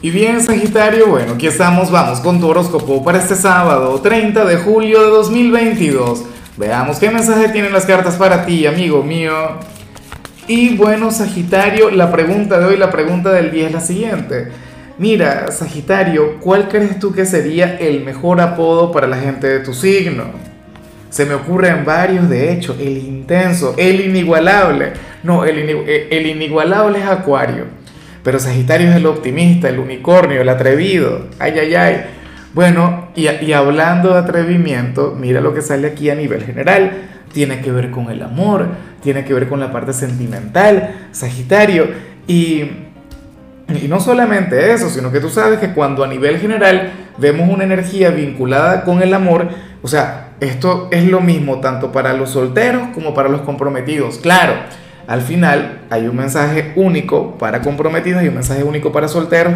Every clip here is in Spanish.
Y bien, Sagitario, bueno, aquí estamos, vamos con tu horóscopo para este sábado, 30 de julio de 2022. Veamos qué mensaje tienen las cartas para ti, amigo mío. Y bueno, Sagitario, la pregunta de hoy, la pregunta del día es la siguiente. Mira, Sagitario, ¿cuál crees tú que sería el mejor apodo para la gente de tu signo? Se me ocurren varios, de hecho, el intenso, el inigualable. No, el, el inigualable es Acuario. Pero Sagitario es el optimista, el unicornio, el atrevido. Ay, ay, ay. Bueno, y, hablando de atrevimiento, mira lo que sale aquí a nivel general. Tiene que ver con el amor, tiene que ver con la parte sentimental, Sagitario. Y, y no solamente eso, sino que tú sabes que cuando a nivel general vemos una energía vinculada con el amor, o sea, esto es lo mismo tanto para los solteros como para los comprometidos. Claro al final hay un mensaje único para comprometidos y un mensaje único para solteros.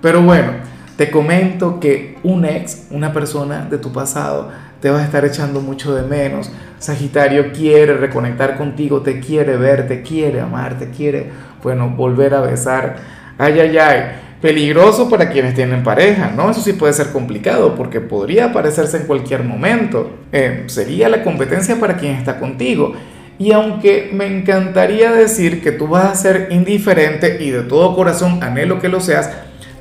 Pero bueno, te comento que un ex, una persona de tu pasado, te va a estar echando mucho de menos. Sagitario quiere reconectar contigo, te quiere ver, te quiere amar, te quiere, bueno, volver a besar. Ay, ay, ay. Peligroso para quienes tienen pareja, ¿no? Eso sí puede ser complicado porque podría aparecerse en cualquier momento. Eh, sería la competencia para quien está contigo. Y aunque me encantaría decir que tú vas a ser indiferente y de todo corazón anhelo que lo seas,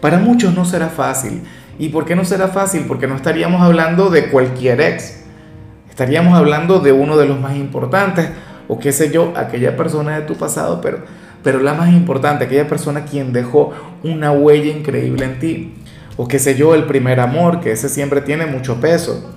para muchos no será fácil. ¿Y por qué no será fácil? Porque no estaríamos hablando de cualquier ex. Estaríamos hablando de uno de los más importantes, o qué sé yo, aquella persona de tu pasado, pero, pero la más importante, aquella persona quien dejó una huella increíble en ti. O qué sé yo, el primer amor, que ese siempre tiene mucho peso.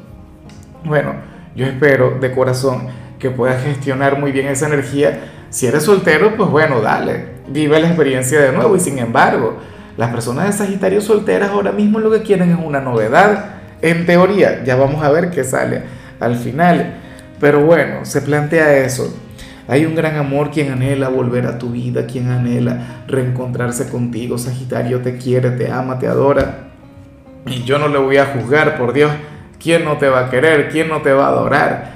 Bueno, yo espero de corazón que puedas gestionar muy bien esa energía. Si eres soltero, pues bueno, dale, vive la experiencia de nuevo. Y sin embargo, las personas de Sagitario solteras ahora mismo lo que quieren es una novedad. En teoría, ya vamos a ver qué sale al final. Pero bueno, se plantea eso. Hay un gran amor quien anhela volver a tu vida, quien anhela reencontrarse contigo. Sagitario te quiere, te ama, te adora. Y yo no le voy a juzgar, por Dios. ¿Quién no te va a querer? ¿Quién no te va a adorar?